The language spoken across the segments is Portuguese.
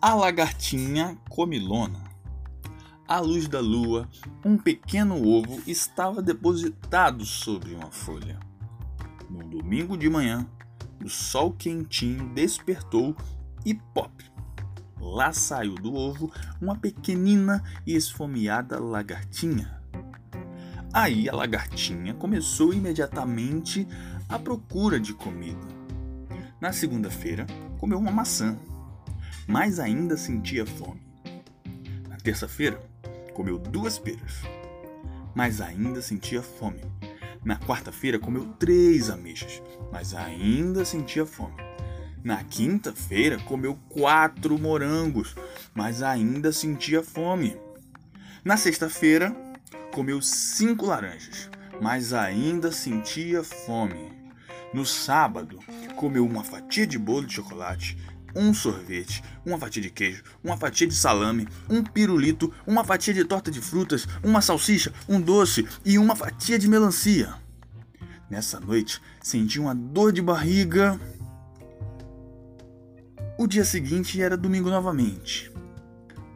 A lagartinha comilona. À luz da lua, um pequeno ovo estava depositado sobre uma folha. No domingo de manhã, o sol quentinho despertou e pop! Lá saiu do ovo uma pequenina e esfomeada lagartinha. Aí a lagartinha começou imediatamente à procura de comida. Na segunda-feira, comeu uma maçã mas ainda sentia fome. Na terça-feira, comeu duas peras, mas ainda sentia fome. Na quarta-feira, comeu três ameixas, mas ainda sentia fome. Na quinta-feira, comeu quatro morangos, mas ainda sentia fome. Na sexta-feira, comeu cinco laranjas, mas ainda sentia fome. No sábado, comeu uma fatia de bolo de chocolate, um sorvete, uma fatia de queijo, uma fatia de salame, um pirulito, uma fatia de torta de frutas, uma salsicha, um doce e uma fatia de melancia. Nessa noite, senti uma dor de barriga. O dia seguinte era domingo novamente.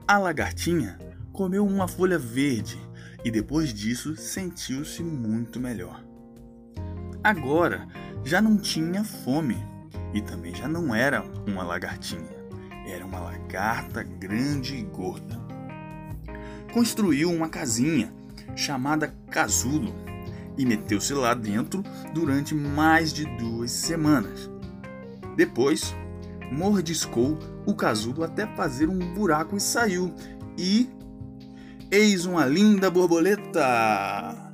A lagartinha comeu uma folha verde e depois disso sentiu-se muito melhor. Agora já não tinha fome e também já não era uma lagartinha, era uma lagarta grande e gorda. Construiu uma casinha chamada casulo e meteu-se lá dentro durante mais de duas semanas. Depois, mordiscou o casulo até fazer um buraco e saiu. E eis uma linda borboleta!